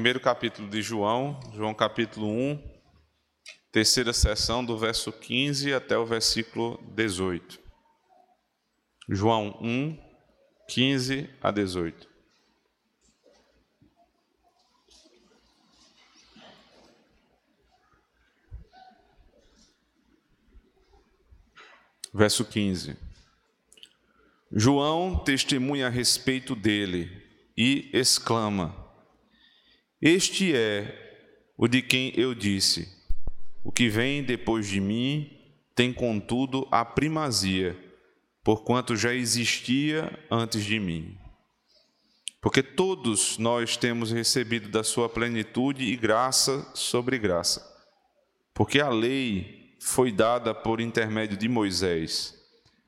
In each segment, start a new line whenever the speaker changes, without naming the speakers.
primeiro capítulo de João, João capítulo 1, terceira sessão, do verso 15 até o versículo 18. João 1, 15 a 18. Verso 15. João testemunha a respeito dele e exclama: Este é o de quem eu disse: O que vem depois de mim tem, contudo, a primazia, porquanto já existia antes de mim. Porque todos nós temos recebido da sua plenitude e graça sobre graça. Porque a lei foi dada por intermédio de Moisés.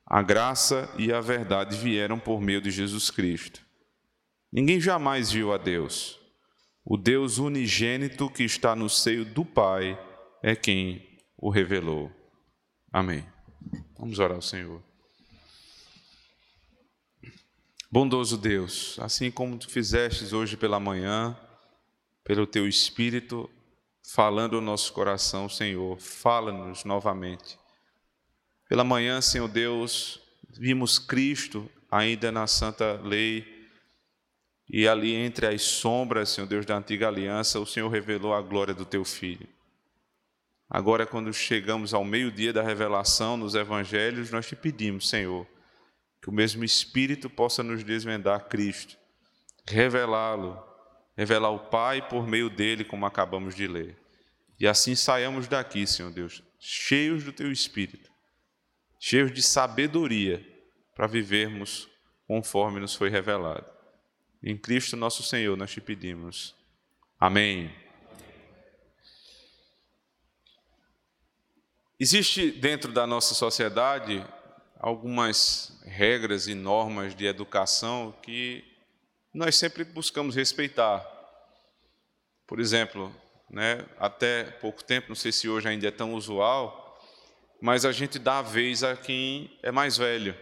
A graça e a verdade vieram por meio de Jesus Cristo. Ninguém jamais viu a Deus. O Deus unigênito que está no seio do Pai é quem o revelou. Amém. Vamos orar ao Senhor. Bondoso Deus, assim como tu fizestes hoje pela manhã, pelo teu Espírito, falando ao nosso coração, Senhor, fala-nos novamente. Pela manhã, Senhor Deus, vimos Cristo ainda na santa lei, e ali entre as sombras, Senhor Deus, da antiga aliança, o Senhor revelou a glória do teu filho. Agora, quando chegamos ao meio-dia da revelação nos evangelhos, nós te pedimos, Senhor, que o mesmo Espírito possa nos desvendar Cristo, revelá-lo revelar o Pai por meio dele, como acabamos de ler. E assim saiamos daqui, Senhor Deus, cheios do teu Espírito, cheios de sabedoria para vivermos conforme nos foi revelado. Em Cristo nosso Senhor nós te pedimos. Amém. Existe dentro da nossa sociedade algumas regras e normas de educação que nós sempre buscamos respeitar. Por exemplo, né, até pouco tempo, não sei se hoje ainda é tão usual, mas a gente dá a vez a quem é mais velho.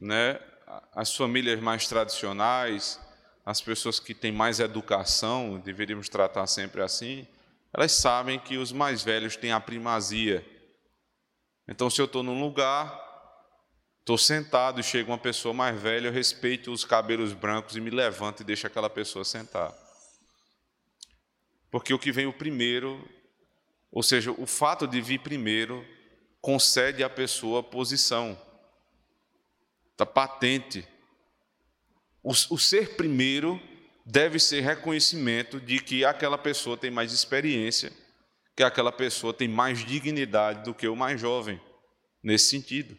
Né? As famílias mais tradicionais, as pessoas que têm mais educação, deveríamos tratar sempre assim, elas sabem que os mais velhos têm a primazia. Então, se eu estou num lugar, Estou sentado e chega uma pessoa mais velha, eu respeito os cabelos brancos e me levanto e deixo aquela pessoa sentar. Porque o que vem o primeiro, ou seja, o fato de vir primeiro, concede à pessoa posição. Está patente. O, o ser primeiro deve ser reconhecimento de que aquela pessoa tem mais experiência, que aquela pessoa tem mais dignidade do que o mais jovem, nesse sentido.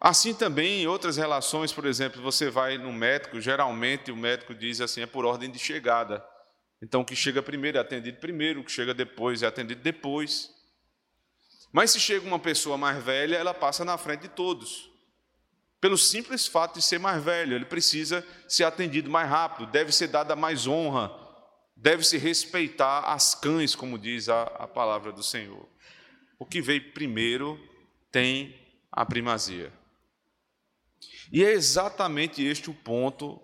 Assim também em outras relações, por exemplo, você vai no médico, geralmente o médico diz assim, é por ordem de chegada. Então, o que chega primeiro é atendido primeiro, o que chega depois é atendido depois. Mas se chega uma pessoa mais velha, ela passa na frente de todos. Pelo simples fato de ser mais velho, ele precisa ser atendido mais rápido, deve ser dada mais honra, deve se respeitar as cães, como diz a, a palavra do Senhor. O que veio primeiro tem a primazia. E é exatamente este o ponto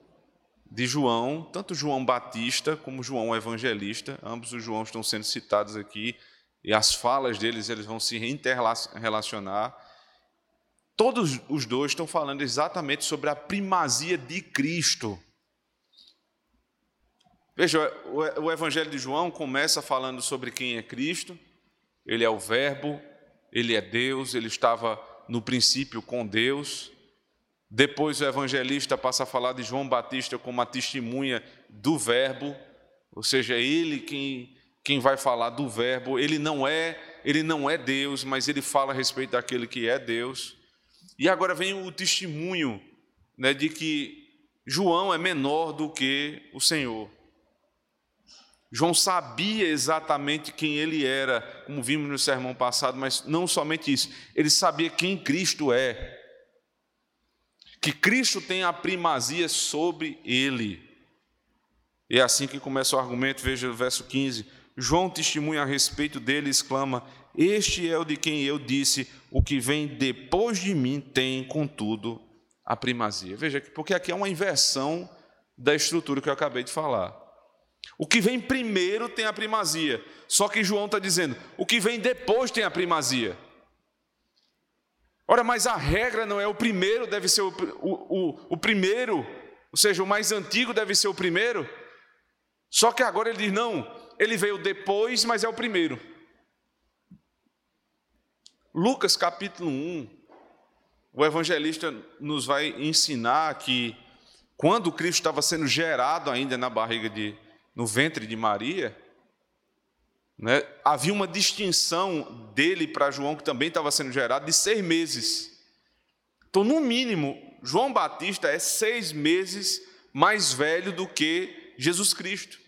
de João, tanto João Batista como João Evangelista, ambos os João estão sendo citados aqui, e as falas deles eles vão se interrelacionar. Todos os dois estão falando exatamente sobre a primazia de Cristo. Veja, o Evangelho de João começa falando sobre quem é Cristo, ele é o Verbo, ele é Deus, ele estava no princípio com Deus, depois o evangelista passa a falar de João Batista como a testemunha do Verbo, ou seja, ele quem, quem vai falar do Verbo. Ele não é ele não é Deus, mas ele fala a respeito daquele que é Deus. E agora vem o testemunho né, de que João é menor do que o Senhor. João sabia exatamente quem ele era, como vimos no sermão passado, mas não somente isso, ele sabia quem Cristo é que Cristo tem a primazia sobre ele. E é assim que começa o argumento, veja o verso 15. João testemunha a respeito dele e exclama: Este é o de quem eu disse: O que vem depois de mim tem, contudo, a primazia. Veja, porque aqui é uma inversão da estrutura que eu acabei de falar. O que vem primeiro tem a primazia. Só que João está dizendo: o que vem depois tem a primazia. Ora, mas a regra não é o primeiro, deve ser o, o, o, o primeiro, ou seja, o mais antigo deve ser o primeiro. Só que agora ele diz: não, ele veio depois, mas é o primeiro. Lucas capítulo 1, o evangelista nos vai ensinar que quando Cristo estava sendo gerado ainda na barriga de, no ventre de Maria, né, havia uma distinção dele para João, que também estava sendo gerado, de seis meses. Então, no mínimo, João Batista é seis meses mais velho do que Jesus Cristo.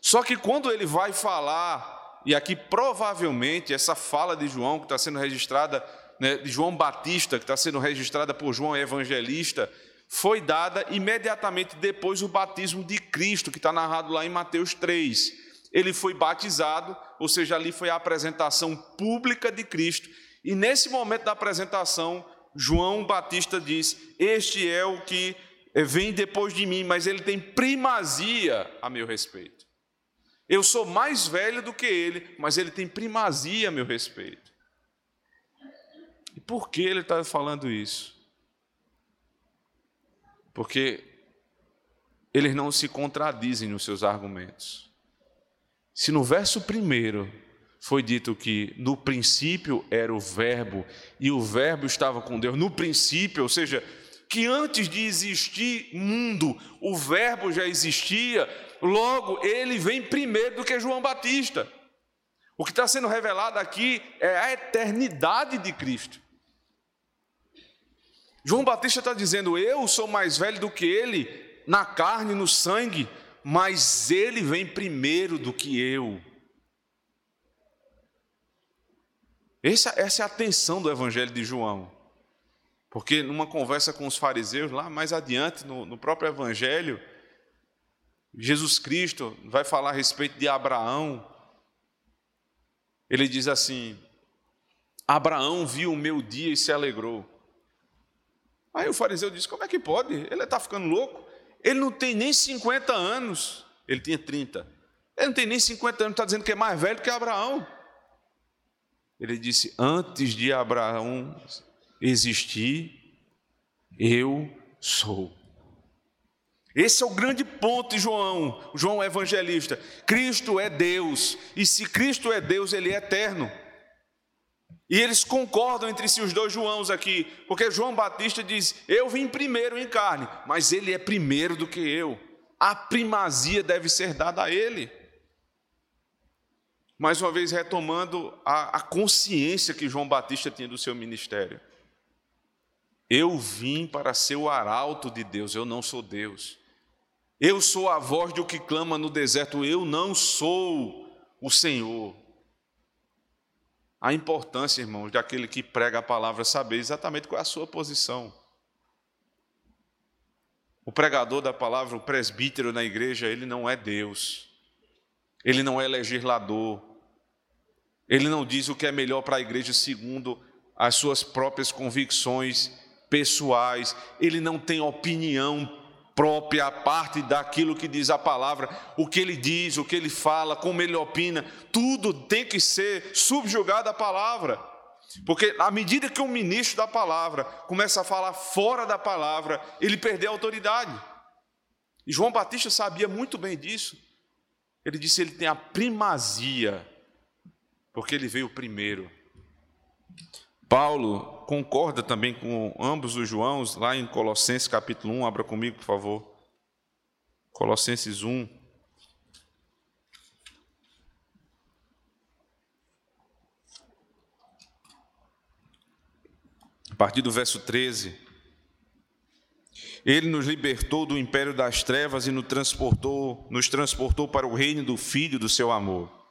Só que quando ele vai falar e aqui provavelmente essa fala de João, que está sendo registrada, né, de João Batista, que está sendo registrada por João Evangelista, foi dada imediatamente depois do batismo de Cristo, que está narrado lá em Mateus 3. Ele foi batizado, ou seja, ali foi a apresentação pública de Cristo. E nesse momento da apresentação, João Batista diz: Este é o que vem depois de mim, mas ele tem primazia a meu respeito. Eu sou mais velho do que ele, mas ele tem primazia a meu respeito. E por que ele está falando isso? Porque eles não se contradizem nos seus argumentos. Se no verso primeiro foi dito que no princípio era o Verbo e o Verbo estava com Deus, no princípio, ou seja, que antes de existir mundo, o Verbo já existia, logo ele vem primeiro do que João Batista. O que está sendo revelado aqui é a eternidade de Cristo. João Batista está dizendo: Eu sou mais velho do que ele, na carne, no sangue, mas ele vem primeiro do que eu. Essa, essa é a atenção do Evangelho de João. Porque numa conversa com os fariseus, lá mais adiante, no, no próprio Evangelho, Jesus Cristo vai falar a respeito de Abraão. Ele diz assim: Abraão viu o meu dia e se alegrou. Aí o fariseu disse: Como é que pode? Ele está ficando louco. Ele não tem nem 50 anos. Ele tinha 30. Ele não tem nem 50 anos, está dizendo que é mais velho que Abraão. Ele disse: Antes de Abraão existir, eu sou. Esse é o grande ponto de João, João evangelista. Cristo é Deus, e se Cristo é Deus, ele é eterno. E eles concordam entre si, os dois Joãos aqui, porque João Batista diz: Eu vim primeiro em carne, mas ele é primeiro do que eu. A primazia deve ser dada a ele. Mais uma vez, retomando a, a consciência que João Batista tinha do seu ministério. Eu vim para ser o arauto de Deus, eu não sou Deus. Eu sou a voz do que clama no deserto, eu não sou o Senhor. A importância, irmãos, daquele que prega a palavra saber exatamente qual é a sua posição. O pregador da palavra, o presbítero na igreja, ele não é Deus. Ele não é legislador. Ele não diz o que é melhor para a igreja segundo as suas próprias convicções pessoais, ele não tem opinião própria parte daquilo que diz a palavra, o que ele diz, o que ele fala, como ele opina, tudo tem que ser subjugado à palavra. Porque à medida que um ministro da palavra começa a falar fora da palavra, ele perdeu a autoridade. E João Batista sabia muito bem disso. Ele disse: ele tem a primazia, porque ele veio primeiro. Paulo concorda também com ambos os Joãos, lá em Colossenses capítulo 1, abra comigo, por favor. Colossenses 1. A partir do verso 13. Ele nos libertou do império das trevas e nos transportou, nos transportou para o reino do Filho do seu amor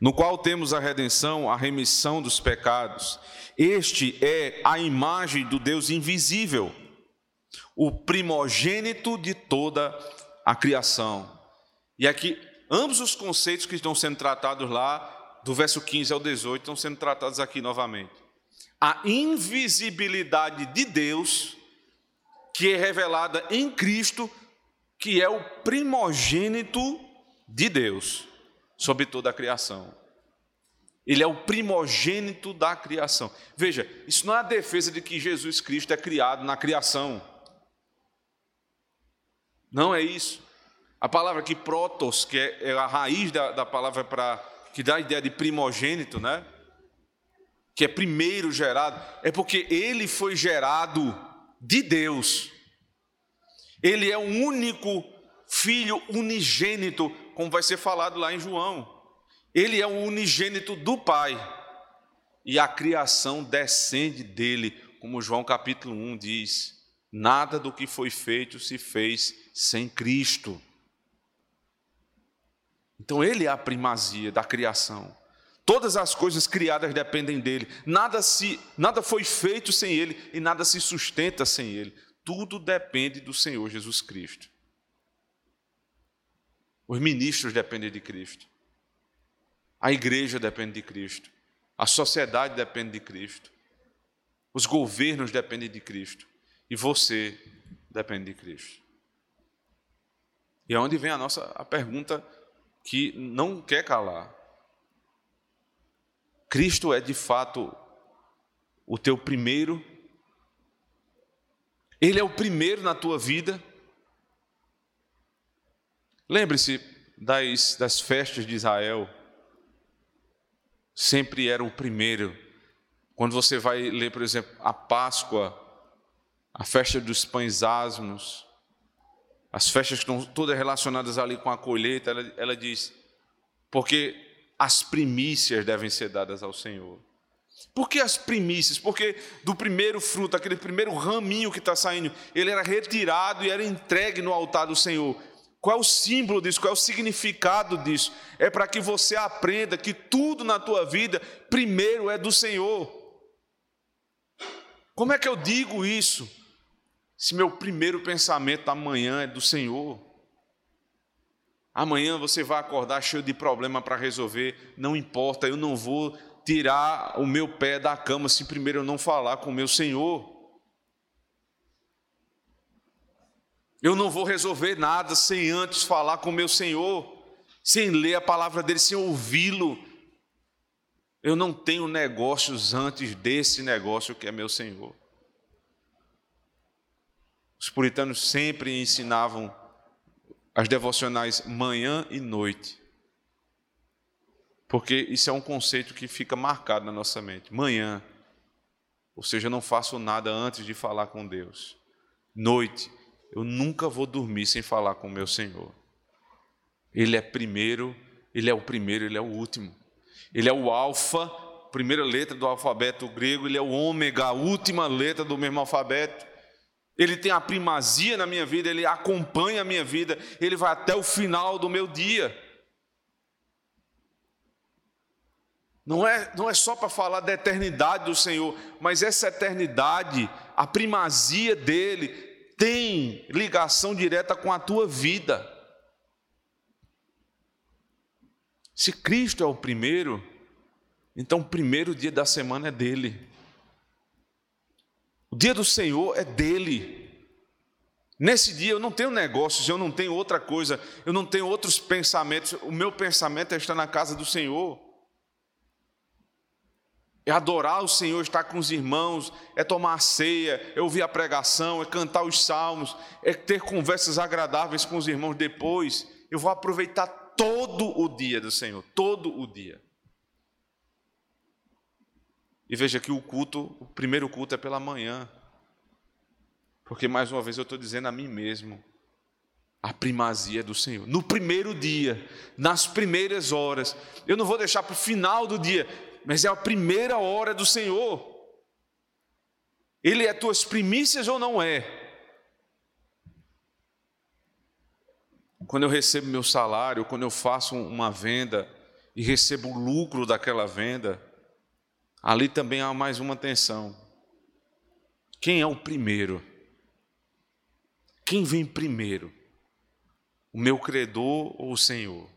no qual temos a redenção, a remissão dos pecados. Este é a imagem do Deus invisível, o primogênito de toda a criação. E aqui, ambos os conceitos que estão sendo tratados lá, do verso 15 ao 18, estão sendo tratados aqui novamente. A invisibilidade de Deus, que é revelada em Cristo, que é o primogênito de Deus sobre toda a criação. Ele é o primogênito da criação. Veja, isso não é a defesa de que Jesus Cristo é criado na criação. Não é isso. A palavra aqui, protos, que é, é a raiz da, da palavra para que dá a ideia de primogênito, né? Que é primeiro gerado, é porque ele foi gerado de Deus. Ele é o único filho unigênito, como vai ser falado lá em João. Ele é o unigênito do Pai. E a criação descende dele, como João capítulo 1 diz. Nada do que foi feito se fez sem Cristo. Então ele é a primazia da criação. Todas as coisas criadas dependem dele. Nada se nada foi feito sem ele e nada se sustenta sem ele. Tudo depende do Senhor Jesus Cristo. Os ministros dependem de Cristo. A igreja depende de Cristo. A sociedade depende de Cristo. Os governos dependem de Cristo. E você depende de Cristo. E é onde vem a nossa a pergunta que não quer calar. Cristo é de fato o teu primeiro? Ele é o primeiro na tua vida? Lembre-se das, das festas de Israel sempre era o primeiro. Quando você vai ler, por exemplo, a Páscoa, a festa dos pães asmos, as festas que estão todas relacionadas ali com a colheita, ela, ela diz, porque as primícias devem ser dadas ao Senhor. Por que as primícias? Porque do primeiro fruto, aquele primeiro raminho que está saindo, ele era retirado e era entregue no altar do Senhor. Qual é o símbolo disso? Qual é o significado disso? É para que você aprenda que tudo na tua vida primeiro é do Senhor. Como é que eu digo isso? Se meu primeiro pensamento amanhã é do Senhor. Amanhã você vai acordar cheio de problema para resolver, não importa, eu não vou tirar o meu pé da cama se primeiro eu não falar com o meu Senhor. Eu não vou resolver nada sem antes falar com o meu Senhor, sem ler a palavra dele, sem ouvi-lo. Eu não tenho negócios antes desse negócio que é meu Senhor. Os puritanos sempre ensinavam as devocionais manhã e noite. Porque isso é um conceito que fica marcado na nossa mente. Manhã, ou seja, eu não faço nada antes de falar com Deus. Noite, eu nunca vou dormir sem falar com o meu Senhor. Ele é primeiro, ele é o primeiro, ele é o último. Ele é o alfa, primeira letra do alfabeto grego, ele é o ômega, a última letra do mesmo alfabeto. Ele tem a primazia na minha vida, ele acompanha a minha vida, ele vai até o final do meu dia. Não é, não é só para falar da eternidade do Senhor, mas essa eternidade, a primazia dele, tem ligação direta com a tua vida. Se Cristo é o primeiro, então o primeiro dia da semana é dele. O dia do Senhor é dele. Nesse dia eu não tenho negócios, eu não tenho outra coisa, eu não tenho outros pensamentos. O meu pensamento é estar na casa do Senhor é adorar o Senhor, estar com os irmãos, é tomar a ceia, é ouvir a pregação, é cantar os salmos, é ter conversas agradáveis com os irmãos depois. Eu vou aproveitar todo o dia do Senhor, todo o dia. E veja que o culto, o primeiro culto é pela manhã. Porque mais uma vez eu estou dizendo a mim mesmo, a primazia do Senhor. No primeiro dia, nas primeiras horas, eu não vou deixar para o final do dia, mas é a primeira hora do Senhor. Ele é tuas primícias ou não é? Quando eu recebo meu salário, quando eu faço uma venda e recebo o lucro daquela venda, ali também há mais uma tensão. Quem é o primeiro? Quem vem primeiro? O meu credor ou o Senhor?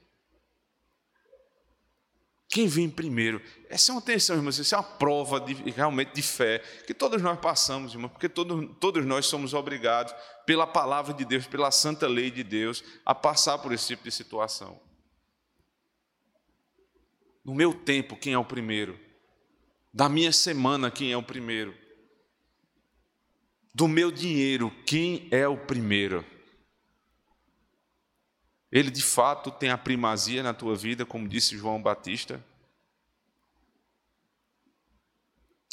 Quem vem primeiro? Essa é uma tensão, irmãos, essa é uma prova de, realmente de fé que todos nós passamos, irmãos, porque todos, nós somos obrigados, pela palavra de Deus, pela santa lei de Deus, a passar por esse tipo de situação. No meu tempo, quem é o primeiro? Da minha semana, quem é o primeiro? Do meu dinheiro, quem é o primeiro? Ele de fato tem a primazia na tua vida, como disse João Batista?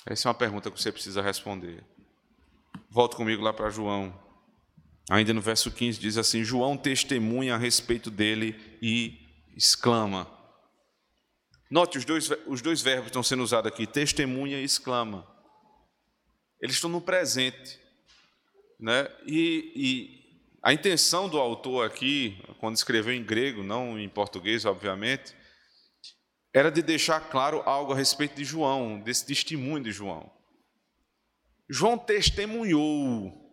Essa é uma pergunta que você precisa responder. Volto comigo lá para João. Ainda no verso 15 diz assim: João testemunha a respeito dele e exclama. Note, os dois, os dois verbos estão sendo usados aqui: testemunha e exclama. Eles estão no presente. Né? E a intenção do autor aqui, quando escreveu em grego, não em português, obviamente, era de deixar claro algo a respeito de João, desse testemunho de João. João testemunhou.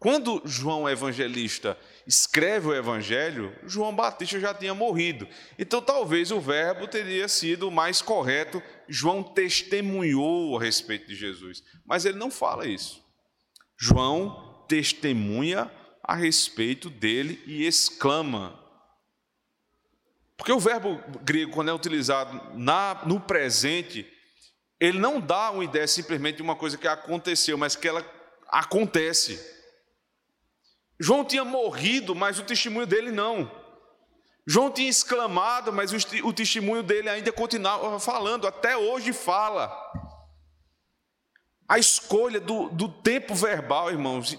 Quando João Evangelista escreve o Evangelho, João Batista já tinha morrido. Então, talvez o verbo teria sido mais correto. João testemunhou a respeito de Jesus. Mas ele não fala isso. João testemunha a respeito dele e exclama. Porque o verbo grego, quando é utilizado na, no presente, ele não dá uma ideia simplesmente de uma coisa que aconteceu, mas que ela acontece. João tinha morrido, mas o testemunho dele não. João tinha exclamado, mas o, testemunho dele ainda continuava falando, até hoje fala. A escolha do, do tempo verbal, irmãos,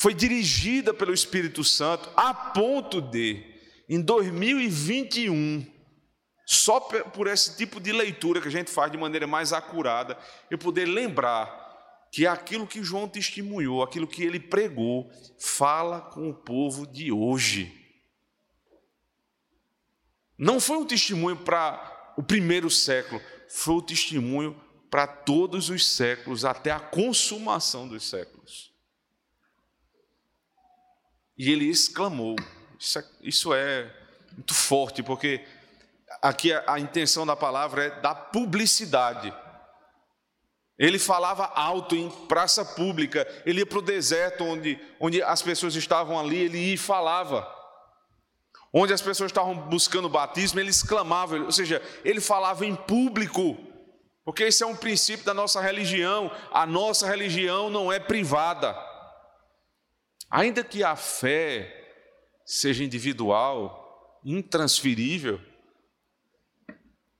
foi dirigida pelo Espírito Santo a ponto de, em 2021, só por esse tipo de leitura que a gente faz de maneira mais acurada, eu poder lembrar que aquilo que João testemunhou, aquilo que ele pregou, fala com o povo de hoje. Não foi um testemunho para o primeiro século, foi um testemunho para todos os séculos, até a consumação dos séculos. E ele exclamou. Isso é, isso é muito forte, porque aqui a, a intenção da palavra é da publicidade. Ele falava alto em praça pública, ele ia para o deserto onde, onde as pessoas estavam ali, ele ia e falava. Onde as pessoas estavam buscando batismo, ele exclamava, ou seja, ele falava em público, porque esse é um princípio da nossa religião, a nossa religião não é privada. Ainda que a fé seja individual, intransferível,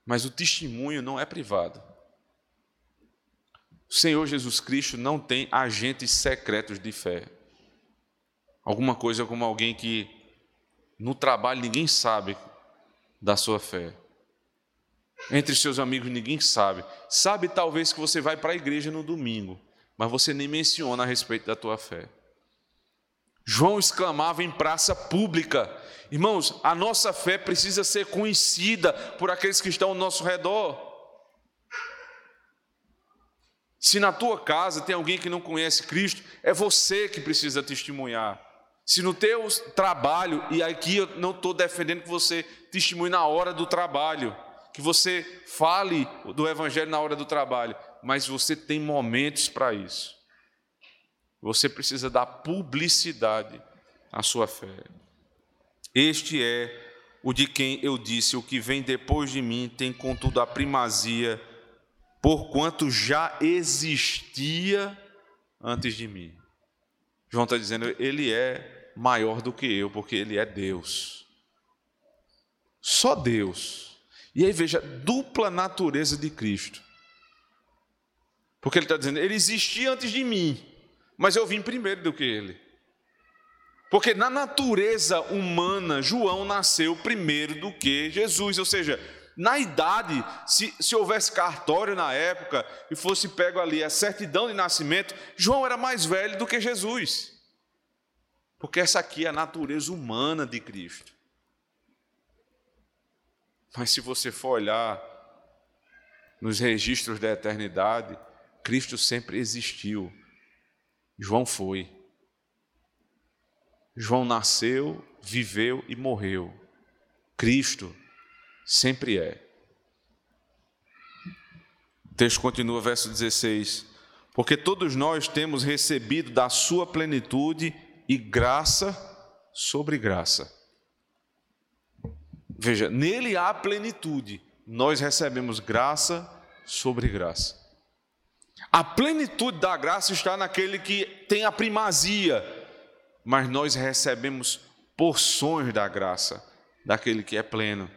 mas o testemunho não é privado. O Senhor Jesus Cristo não tem agentes secretos de fé. Alguma coisa como alguém que no trabalho ninguém sabe da sua fé. Entre seus amigos ninguém sabe. Sabe talvez que você vai para a igreja no domingo, mas você nem menciona a respeito da tua fé. João exclamava em praça pública: Irmãos, a nossa fé precisa ser conhecida por aqueles que estão ao nosso redor. Se na tua casa tem alguém que não conhece Cristo, é você que precisa testemunhar. Se no teu trabalho, e aqui eu não estou defendendo que você testemunhe na hora do trabalho, que você fale do Evangelho na hora do trabalho, mas você tem momentos para isso. Você precisa dar publicidade à sua fé. Este é o de quem eu disse: o que vem depois de mim tem, contudo, a primazia, porquanto já existia antes de mim. João está dizendo: ele é maior do que eu, porque ele é Deus. Só Deus. E aí veja, dupla natureza de Cristo. Porque ele está dizendo: ele existia antes de mim mas eu vim primeiro do que ele. Porque na natureza humana, João nasceu primeiro do que Jesus, ou seja, na idade, se, se houvesse cartório na época e fosse pego ali a certidão de nascimento, João era mais velho do que Jesus. Porque essa aqui é a natureza humana de Cristo. Mas se você for olhar nos registros da eternidade, Cristo sempre existiu. João foi. João nasceu, viveu e morreu. Cristo sempre é. texto continua, verso 16: Porque todos nós temos recebido da Sua plenitude e graça sobre graça. Veja, nele há plenitude, nós recebemos graça sobre graça. A plenitude da graça está naquele que tem a primazia, mas nós recebemos porções da graça, daquele que é pleno.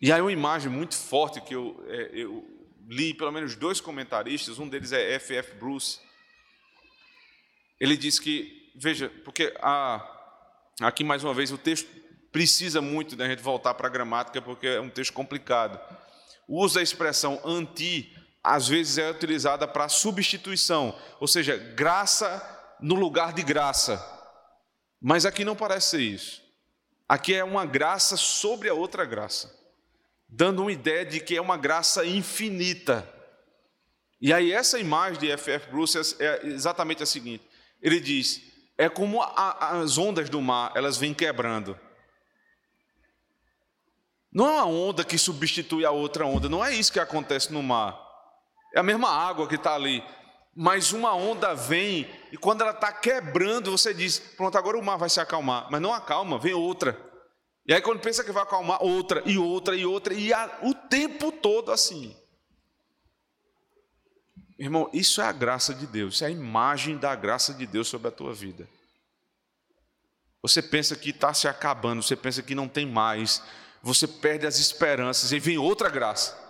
E aí uma imagem muito forte que eu, é, eu li, pelo menos dois comentaristas, um deles é F.F. Bruce. Ele diz que, veja, porque a, aqui mais uma vez o texto precisa muito da gente voltar para a gramática, porque é um texto complicado. O uso da expressão anti, às vezes é utilizada para substituição, ou seja, graça no lugar de graça. Mas aqui não parece ser isso. Aqui é uma graça sobre a outra graça dando uma ideia de que é uma graça infinita. E aí essa imagem de F.F. Bruce é exatamente a seguinte: ele diz, é como a, as ondas do mar, elas vêm quebrando. Não é uma onda que substitui a outra onda, não é isso que acontece no mar. É a mesma água que está ali, mas uma onda vem e quando ela está quebrando, você diz: pronto, agora o mar vai se acalmar, mas não acalma, vem outra. E aí, quando pensa que vai acalmar, outra, e outra, e outra, e a, o tempo todo assim. Irmão, isso é a graça de Deus, isso é a imagem da graça de Deus sobre a tua vida. Você pensa que está se acabando, você pensa que não tem mais, você perde as esperanças, e vem outra graça.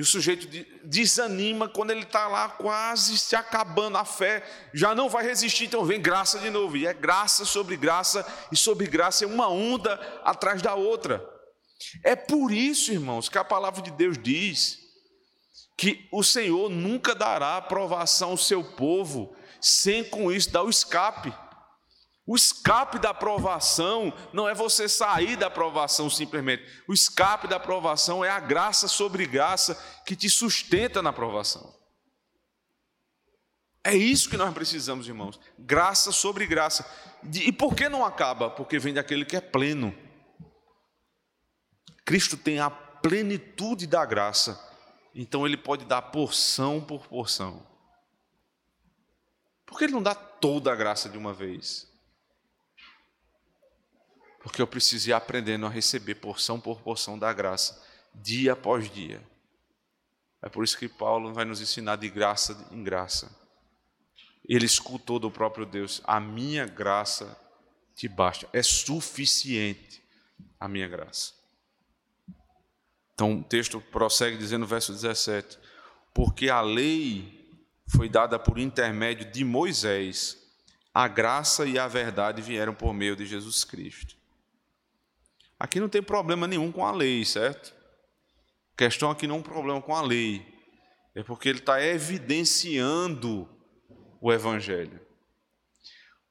E o sujeito desanima quando ele está lá quase se acabando, a fé já não vai resistir, então vem graça de novo. E é graça sobre graça, e sobre graça é uma onda atrás da outra. É por isso, irmãos, que a palavra de Deus diz que o Senhor nunca dará aprovação ao seu povo sem com isso dar o escape. O escape da aprovação não é você sair da aprovação simplesmente. O escape da aprovação é a graça sobre graça que te sustenta na aprovação. É isso que nós precisamos, irmãos. Graça sobre graça. E por que não acaba? Porque vem daquele que é pleno. Cristo tem a plenitude da graça. Então ele pode dar porção por porção. Por que ele não dá toda a graça de uma vez? Porque eu preciso ir aprendendo a receber porção por porção da graça, dia após dia. É por isso que Paulo vai nos ensinar de graça em graça. Ele escutou do próprio Deus: A minha graça te basta, é suficiente a minha graça. Então o texto prossegue dizendo verso 17: Porque a lei foi dada por intermédio de Moisés, a graça e a verdade vieram por meio de Jesus Cristo. Aqui não tem problema nenhum com a lei, certo? A questão aqui não é um problema com a lei, é porque ele está evidenciando o Evangelho.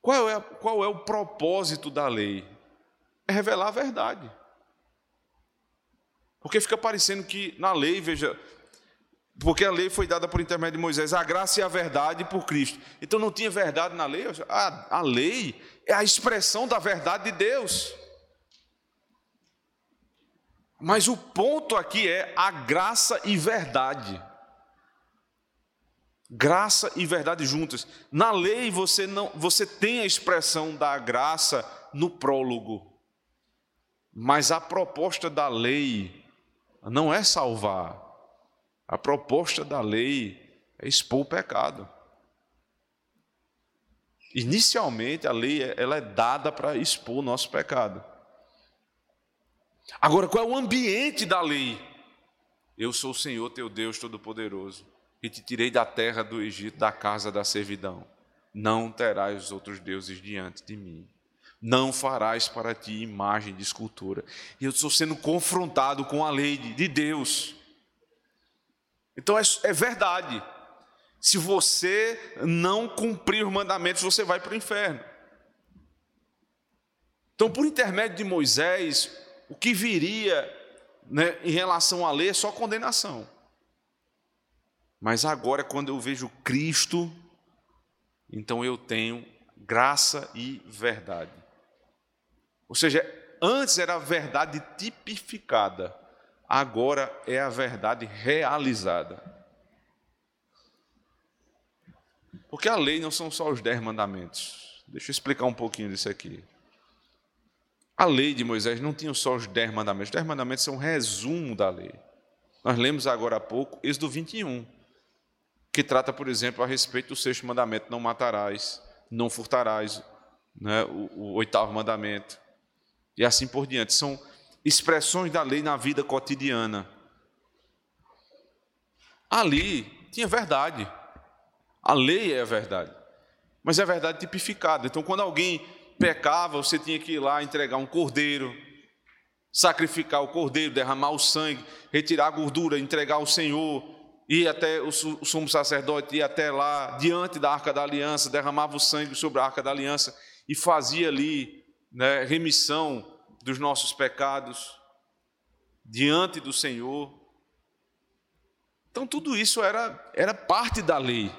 Qual é, qual é o propósito da lei? É revelar a verdade. Porque fica parecendo que na lei, veja, porque a lei foi dada por intermédio de Moisés, a graça e a verdade por Cristo. Então não tinha verdade na lei? A, a lei é a expressão da verdade de Deus. Mas o ponto aqui é a graça e verdade. Graça e verdade juntas. Na lei você não, você tem a expressão da graça no prólogo. Mas a proposta da lei não é salvar. A proposta da lei é expor o pecado. Inicialmente a lei ela é dada para expor o nosso pecado. Agora, qual é o ambiente da lei? Eu sou o Senhor teu Deus Todo-Poderoso, e te tirei da terra do Egito, da casa da servidão. Não terás outros deuses diante de mim. Não farás para ti imagem de escultura. E eu estou sendo confrontado com a lei de Deus. Então é, é verdade. Se você não cumprir os mandamentos, você vai para o inferno. Então, por intermédio de Moisés, o que viria né, em relação à lei é só condenação. Mas agora, quando eu vejo Cristo, então eu tenho graça e verdade. Ou seja, antes era a verdade tipificada, agora é a verdade realizada. Porque a lei não são só os dez mandamentos. Deixa eu explicar um pouquinho disso aqui. A lei de Moisés não tinha só os dez mandamentos. Os dez mandamentos são um resumo da lei. Nós lemos agora há pouco Êxodo 21, que trata, por exemplo, a respeito do sexto mandamento: não matarás, não furtarás, né, o, o oitavo mandamento, e assim por diante. São expressões da lei na vida cotidiana. Ali tinha verdade. A lei é a verdade. Mas é a verdade tipificada. Então, quando alguém pecava, você tinha que ir lá entregar um cordeiro, sacrificar o cordeiro, derramar o sangue, retirar a gordura, entregar ao Senhor, ir até o sumo sacerdote, ir até lá, diante da arca da aliança, derramava o sangue sobre a arca da aliança e fazia ali né, remissão dos nossos pecados diante do Senhor. Então, tudo isso era, era parte da lei.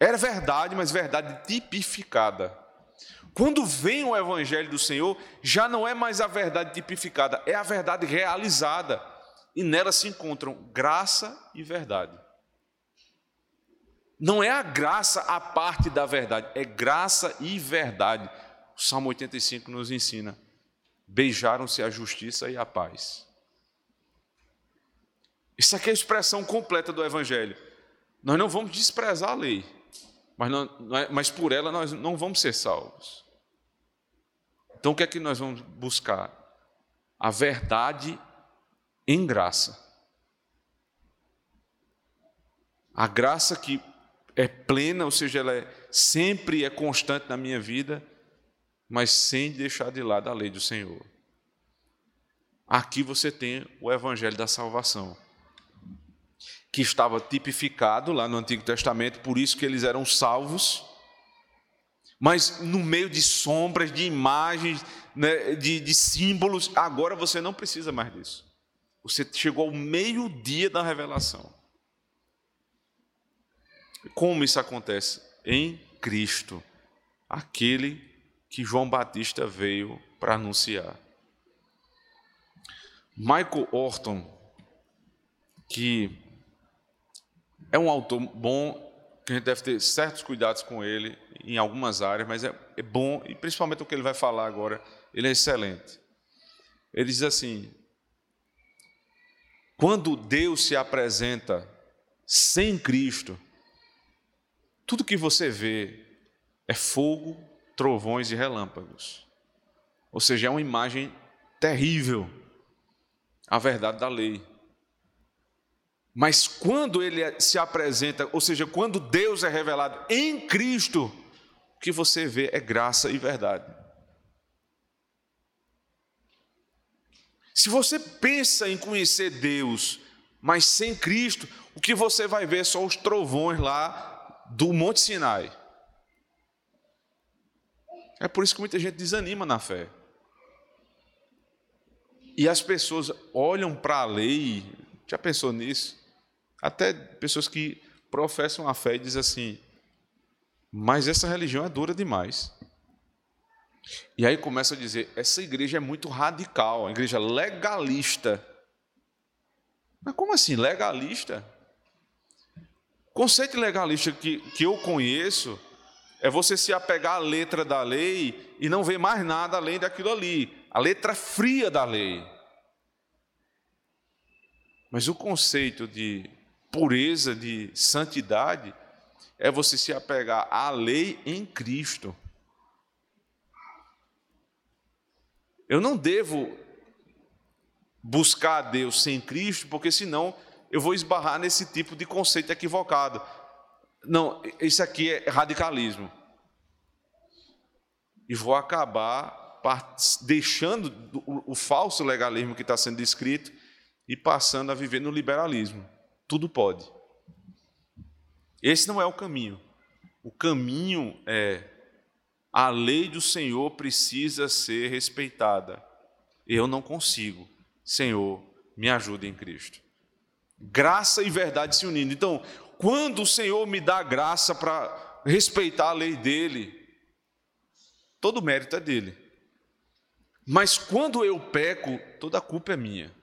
Era verdade, mas verdade tipificada. Quando vem o Evangelho do Senhor, já não é mais a verdade tipificada, é a verdade realizada. E nela se encontram graça e verdade. Não é a graça a parte da verdade, é graça e verdade. O Salmo 85 nos ensina: beijaram-se a justiça e a paz. Isso aqui é a expressão completa do Evangelho. Nós não vamos desprezar a lei, mas, não, é, mas por ela nós não vamos ser salvos. Então o que é que nós vamos buscar? A verdade em graça. A graça que é plena, ou seja, ela é, sempre é constante na minha vida, mas sem deixar de lado a lei do Senhor. Aqui você tem o evangelho da salvação que estava tipificado lá no Antigo Testamento, por isso que eles eram salvos, mas no meio de sombras, de imagens, né, de, de símbolos, agora você não precisa mais disso. Você chegou ao meio-dia da revelação. Como isso acontece? Em Cristo, aquele que João Batista veio para anunciar. Michael Orton, que é um autor bom, que a gente deve ter certos cuidados com ele em algumas áreas, mas é, é bom, e principalmente o que ele vai falar agora, ele é excelente. Ele diz assim: quando Deus se apresenta sem Cristo, tudo que você vê é fogo, trovões e relâmpagos. Ou seja, é uma imagem terrível, a verdade da lei. Mas quando ele se apresenta, ou seja, quando Deus é revelado em Cristo, o que você vê é graça e verdade. Se você pensa em conhecer Deus, mas sem Cristo, o que você vai ver são os trovões lá do Monte Sinai. É por isso que muita gente desanima na fé. E as pessoas olham para a lei, já pensou nisso? Até pessoas que professam a fé e dizem assim: mas essa religião é dura demais. E aí começa a dizer: essa igreja é muito radical, a igreja legalista. Mas como assim, legalista? O conceito legalista que, que eu conheço é você se apegar à letra da lei e não ver mais nada além daquilo ali, a letra fria da lei. Mas o conceito de pureza, de santidade, é você se apegar à lei em Cristo. Eu não devo buscar a Deus sem Cristo, porque senão eu vou esbarrar nesse tipo de conceito equivocado. Não, isso aqui é radicalismo. E vou acabar deixando o falso legalismo que está sendo descrito e passando a viver no liberalismo tudo pode. Esse não é o caminho. O caminho é a lei do Senhor precisa ser respeitada. Eu não consigo. Senhor, me ajude em Cristo. Graça e verdade se unindo. Então, quando o Senhor me dá graça para respeitar a lei dele, todo o mérito é dele. Mas quando eu peco, toda a culpa é minha.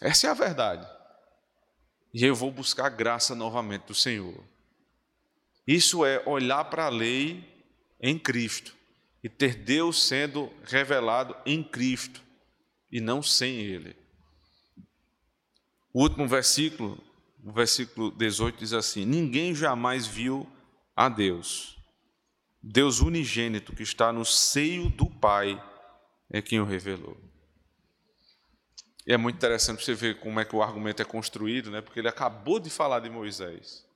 Essa é a verdade. E eu vou buscar graça novamente do Senhor. Isso é olhar para a lei em Cristo e ter Deus sendo revelado em Cristo e não sem Ele. O último versículo, o versículo 18 diz assim: Ninguém jamais viu a Deus. Deus unigênito que está no seio do Pai é quem o revelou. E é muito interessante você ver como é que o argumento é construído, né? porque ele acabou de falar de Moisés.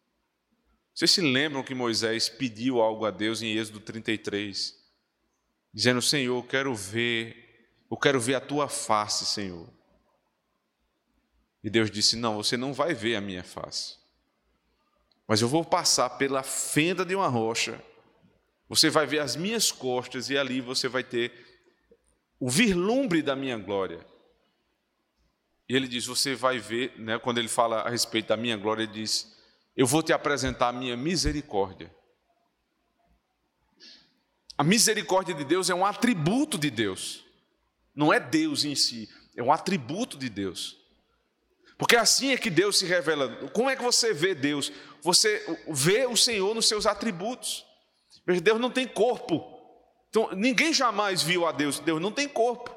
Vocês se lembram que Moisés pediu algo a Deus em Êxodo 33, dizendo: Senhor, eu quero ver, eu quero ver a tua face, Senhor. E Deus disse: Não, você não vai ver a minha face, mas eu vou passar pela fenda de uma rocha, você vai ver as minhas costas e ali você vai ter o vislumbre da minha glória. E ele diz: Você vai ver, né, quando ele fala a respeito da minha glória, ele diz: Eu vou te apresentar a minha misericórdia. A misericórdia de Deus é um atributo de Deus, não é Deus em si, é um atributo de Deus. Porque assim é que Deus se revela. Como é que você vê Deus? Você vê o Senhor nos seus atributos. Deus não tem corpo. Então, ninguém jamais viu a Deus. Deus não tem corpo.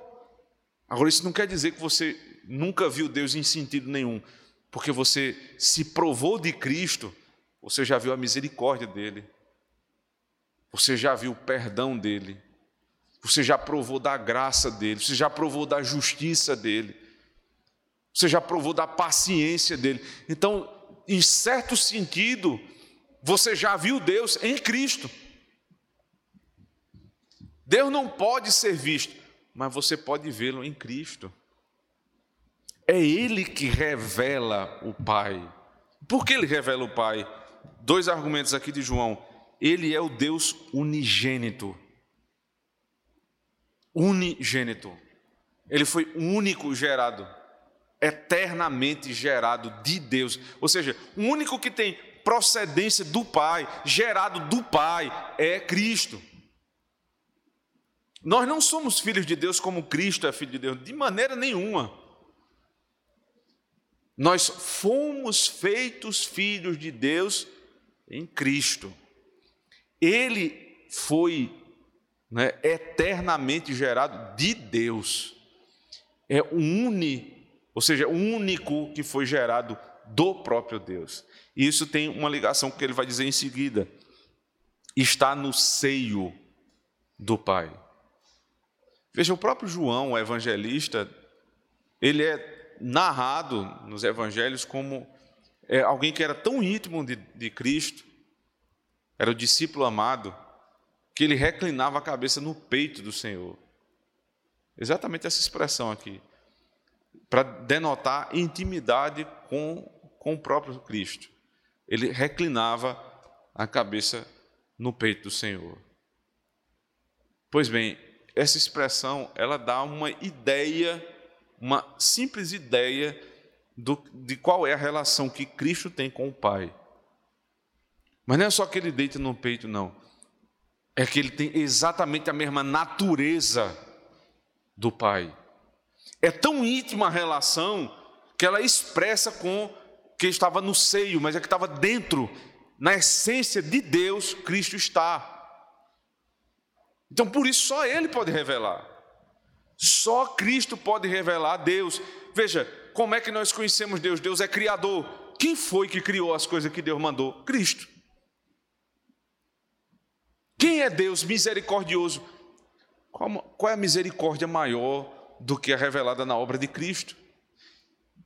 Agora, isso não quer dizer que você nunca viu Deus em sentido nenhum, porque você se provou de Cristo, você já viu a misericórdia dele, você já viu o perdão dele, você já provou da graça dele, você já provou da justiça dele, você já provou da paciência dele. Então, em certo sentido, você já viu Deus em Cristo. Deus não pode ser visto, mas você pode vê-lo em Cristo. É Ele que revela o Pai. Por que Ele revela o Pai? Dois argumentos aqui de João. Ele é o Deus unigênito. Unigênito. Ele foi único gerado, eternamente gerado de Deus. Ou seja, o único que tem procedência do Pai, gerado do Pai, é Cristo. Nós não somos filhos de Deus como Cristo é filho de Deus, de maneira nenhuma. Nós fomos feitos filhos de Deus em Cristo. Ele foi né, eternamente gerado de Deus. É o único, ou seja, o único que foi gerado do próprio Deus. E isso tem uma ligação com o que ele vai dizer em seguida. Está no seio do Pai. Veja, o próprio João, o evangelista, ele é narrado nos evangelhos como é, alguém que era tão íntimo de, de Cristo, era o discípulo amado, que ele reclinava a cabeça no peito do Senhor. Exatamente essa expressão aqui, para denotar intimidade com, com o próprio Cristo. Ele reclinava a cabeça no peito do Senhor. Pois bem, essa expressão ela dá uma ideia uma simples ideia do, de qual é a relação que Cristo tem com o Pai. Mas não é só que ele deita no peito, não. É que ele tem exatamente a mesma natureza do Pai. É tão íntima a relação que ela expressa com que estava no seio, mas é que estava dentro, na essência de Deus, Cristo está. Então, por isso, só Ele pode revelar. Só Cristo pode revelar Deus. Veja, como é que nós conhecemos Deus? Deus é criador. Quem foi que criou as coisas que Deus mandou? Cristo. Quem é Deus misericordioso? Qual é a misericórdia maior do que a revelada na obra de Cristo?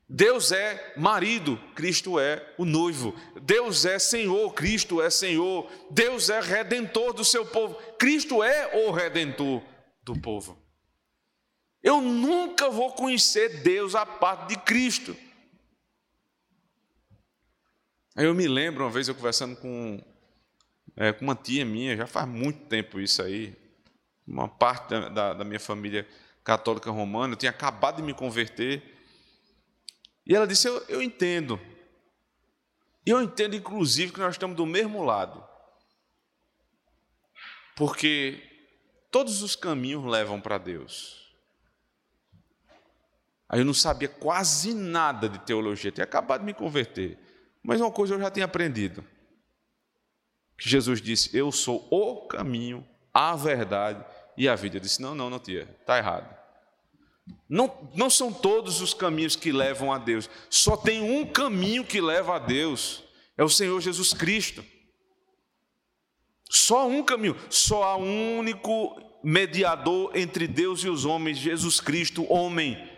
Deus é marido, Cristo é o noivo. Deus é Senhor, Cristo é Senhor. Deus é redentor do seu povo. Cristo é o redentor do povo. Eu nunca vou conhecer Deus a parte de Cristo. Aí eu me lembro uma vez eu conversando com, é, com uma tia minha, já faz muito tempo isso aí, uma parte da, da, da minha família católica romana, eu tinha acabado de me converter, e ela disse: Eu, eu entendo. E eu entendo, inclusive, que nós estamos do mesmo lado. Porque todos os caminhos levam para Deus. Aí eu não sabia quase nada de teologia, tinha acabado de me converter. Mas uma coisa eu já tinha aprendido. Jesus disse: Eu sou o caminho, a verdade e a vida. Eu disse: Não, não, não, tia, está errado. Não, não são todos os caminhos que levam a Deus, só tem um caminho que leva a Deus, é o Senhor Jesus Cristo. Só um caminho, só há um único mediador entre Deus e os homens, Jesus Cristo, homem.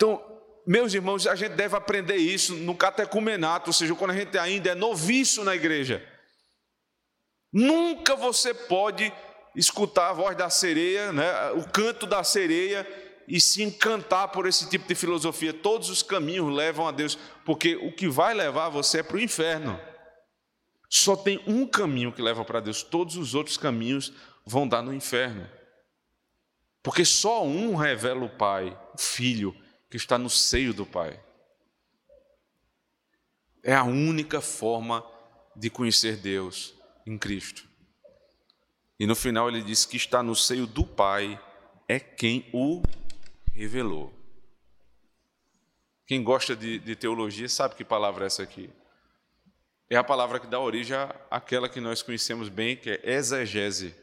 Então, meus irmãos, a gente deve aprender isso no catecumenato, ou seja, quando a gente ainda é noviço na igreja. Nunca você pode escutar a voz da sereia, né, o canto da sereia e se encantar por esse tipo de filosofia. Todos os caminhos levam a Deus, porque o que vai levar você é para o inferno. Só tem um caminho que leva para Deus, todos os outros caminhos vão dar no inferno. Porque só um revela o Pai, o Filho, que está no seio do Pai. É a única forma de conhecer Deus em Cristo. E no final ele diz que está no seio do Pai é quem o revelou. Quem gosta de, de, teologia sabe que palavra é essa aqui. É a palavra que dá origem àquela que nós conhecemos bem, que é exegese.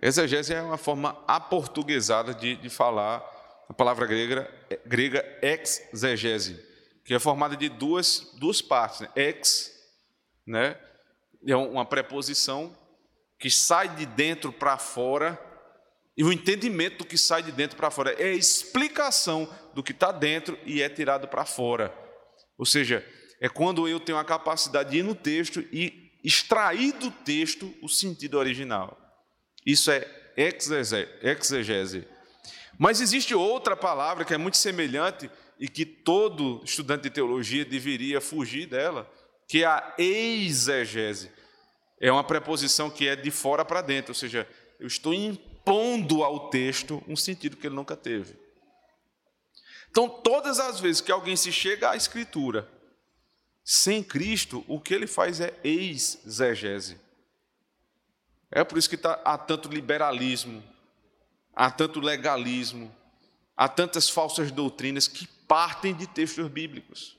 Exegese é uma forma aportuguesada de, de falar a palavra grega, grega exegese, que é formada de duas, duas partes. Né? Ex né? é uma preposição que sai de dentro para fora e o entendimento do que sai de dentro para fora é a explicação do que está dentro e é tirado para fora. Ou seja, é quando eu tenho a capacidade de ir no texto e extrair do texto o sentido original. Isso é exegese. Mas existe outra palavra que é muito semelhante e que todo estudante de teologia deveria fugir dela, que é a exegese. É uma preposição que é de fora para dentro, ou seja, eu estou impondo ao texto um sentido que ele nunca teve. Então, todas as vezes que alguém se chega à Escritura sem Cristo, o que ele faz é exegese. É por isso que tá, há tanto liberalismo, há tanto legalismo, há tantas falsas doutrinas que partem de textos bíblicos.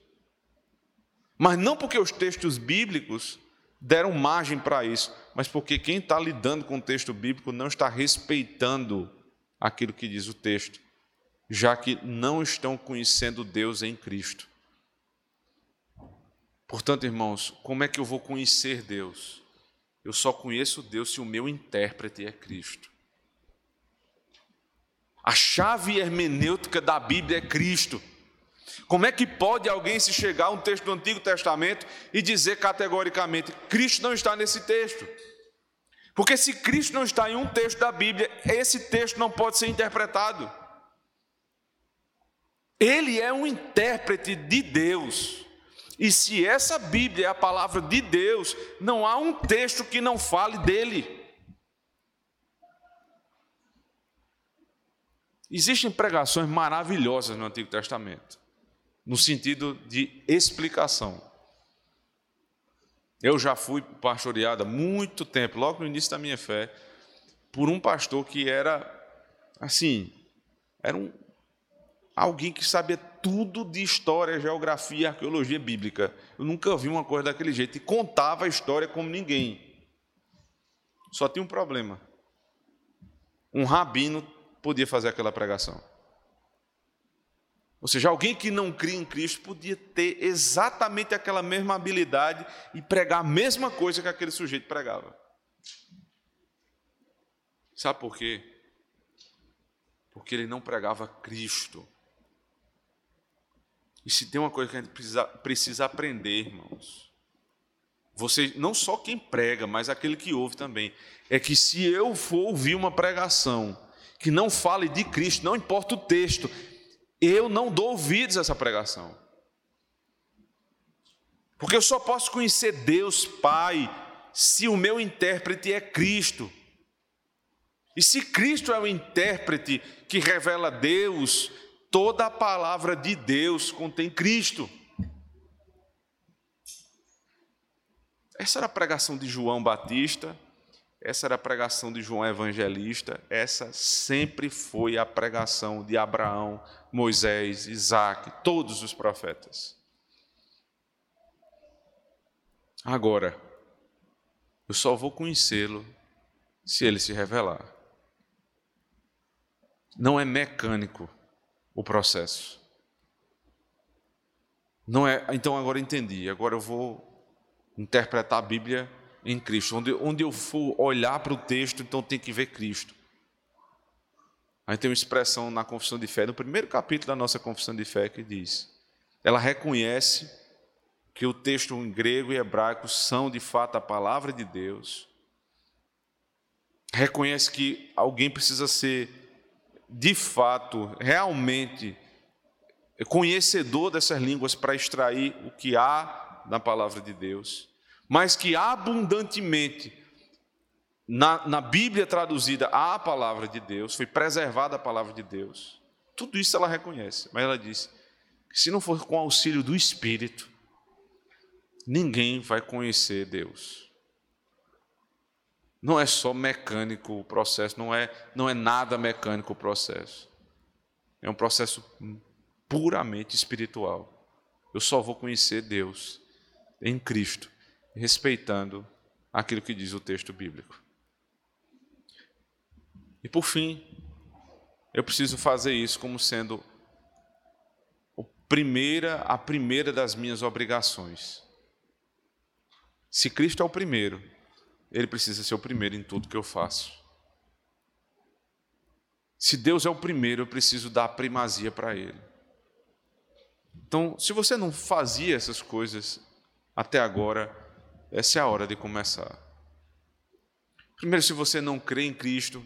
Mas não porque os textos bíblicos deram margem para isso, mas porque quem está lidando com o texto bíblico não está respeitando aquilo que diz o texto, já que não estão conhecendo Deus em Cristo. Portanto, irmãos, como é que eu vou conhecer Deus? Eu só conheço Deus se o meu intérprete é Cristo. A chave hermenêutica da Bíblia é Cristo. Como é que pode alguém se chegar a um texto do Antigo Testamento e dizer categoricamente: Cristo não está nesse texto? Porque se Cristo não está em um texto da Bíblia, esse texto não pode ser interpretado. Ele é um intérprete de Deus. E se essa Bíblia é a palavra de Deus, não há um texto que não fale dele. Existem pregações maravilhosas no Antigo Testamento, no sentido de explicação. Eu já fui pastoreado há muito tempo, logo no início da minha fé, por um pastor que era, assim, era um, alguém que sabia tudo de história, geografia, arqueologia bíblica. Eu nunca vi uma coisa daquele jeito e contava a história como ninguém. Só tinha um problema. Um rabino podia fazer aquela pregação. Ou seja, alguém que não cria em Cristo podia ter exatamente aquela mesma habilidade e pregar a mesma coisa que aquele sujeito pregava. Sabe por quê? Porque ele não pregava Cristo. E se tem uma coisa que a gente precisa, precisa aprender, irmãos, você, não só quem prega, mas aquele que ouve também, é que se eu for ouvir uma pregação que não fale de Cristo, não importa o texto, eu não dou ouvidos a essa pregação. Porque eu só posso conhecer Deus Pai se o meu intérprete é Cristo. E se Cristo é o intérprete que revela Deus, toda a palavra de Deus contém Cristo. Essa era a pregação de João Batista, essa era a pregação de João Evangelista, essa sempre foi a pregação de Abraão, Moisés, Isaac, todos os profetas. Agora, eu só vou conhecê-lo se ele se revelar. Não é mecânico o processo. Não é, então agora entendi. Agora eu vou interpretar a Bíblia em Cristo. Onde, onde eu for olhar para o texto, então tem que ver Cristo. Aí tem uma expressão na confissão de fé, no primeiro capítulo da nossa confissão de fé, que diz: ela reconhece que o texto em grego e hebraico são de fato a palavra de Deus. Reconhece que alguém precisa ser de fato, realmente conhecedor dessas línguas para extrair o que há na palavra de Deus mas que abundantemente na, na Bíblia traduzida a palavra de Deus, foi preservada a palavra de Deus. Tudo isso ela reconhece, mas ela diz que se não for com o auxílio do Espírito, ninguém vai conhecer Deus. Não é só mecânico o processo, não é, não é nada mecânico o processo. É um processo puramente espiritual. Eu só vou conhecer Deus em Cristo respeitando aquilo que diz o texto bíblico. E por fim, eu preciso fazer isso como sendo a primeira, a primeira das minhas obrigações. Se Cristo é o primeiro, ele precisa ser o primeiro em tudo que eu faço. Se Deus é o primeiro, eu preciso dar primazia para ele. Então, se você não fazia essas coisas até agora, essa é a hora de começar. Primeiro, se você não crê em Cristo,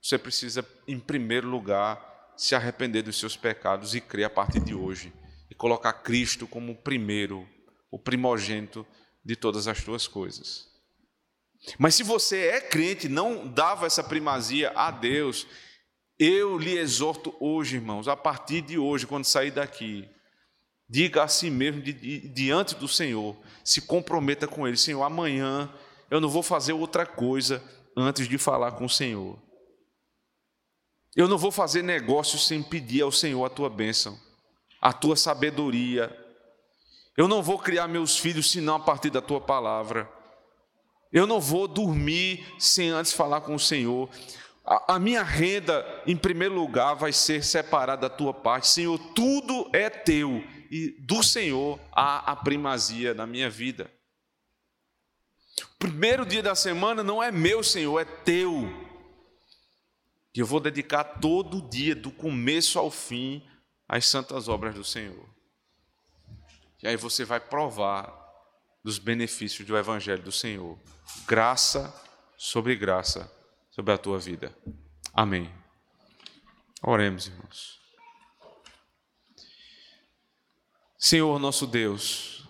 você precisa, em primeiro lugar, se arrepender dos seus pecados e crer a partir de hoje. E colocar Cristo como o primeiro, o primogênito de todas as tuas coisas. Mas se você é crente, não dava essa primazia a Deus, eu lhe exorto hoje, irmãos, a partir de hoje, quando sair daqui, Diga a si mesmo di, di, diante do Senhor, se comprometa com Ele. Senhor, amanhã eu não vou fazer outra coisa antes de falar com o Senhor. Eu não vou fazer negócio sem pedir ao Senhor a tua bênção, a tua sabedoria. Eu não vou criar meus filhos senão a partir da tua palavra. Eu não vou dormir sem antes falar com o Senhor. A, a minha renda, em primeiro lugar, vai ser separada da tua parte. Senhor, tudo é teu e do Senhor há a primazia na minha vida. O primeiro dia da semana não é meu, Senhor, é teu. E eu vou dedicar todo dia, do começo ao fim, às santas obras do Senhor. E aí você vai provar dos benefícios do Evangelho do Senhor. Graça sobre graça sobre a tua vida. Amém. Oremos, irmãos. Senhor nosso Deus,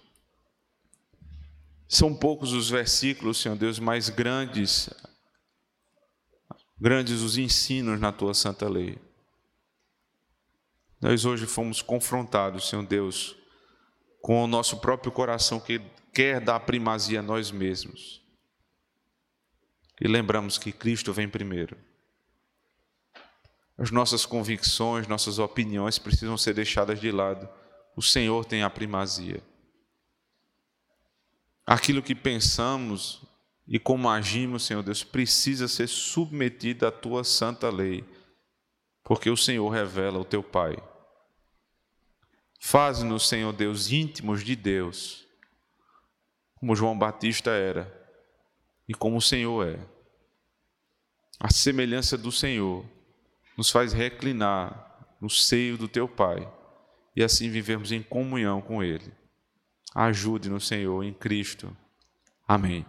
são poucos os versículos, Senhor Deus, mais grandes, grandes os ensinos na tua santa lei. Nós hoje fomos confrontados, Senhor Deus, com o nosso próprio coração que quer dar primazia a nós mesmos. E lembramos que Cristo vem primeiro. As nossas convicções, nossas opiniões precisam ser deixadas de lado o Senhor tem a primazia. Aquilo que pensamos e como agimos, Senhor Deus, precisa ser submetido à tua santa lei, porque o Senhor revela o teu Pai. Faz-nos, Senhor Deus, íntimos de Deus, como João Batista era e como o Senhor é. A semelhança do Senhor nos faz reclinar no seio do teu Pai e assim vivemos em comunhão com Ele. Ajude-nos, Senhor, em Cristo. Amém.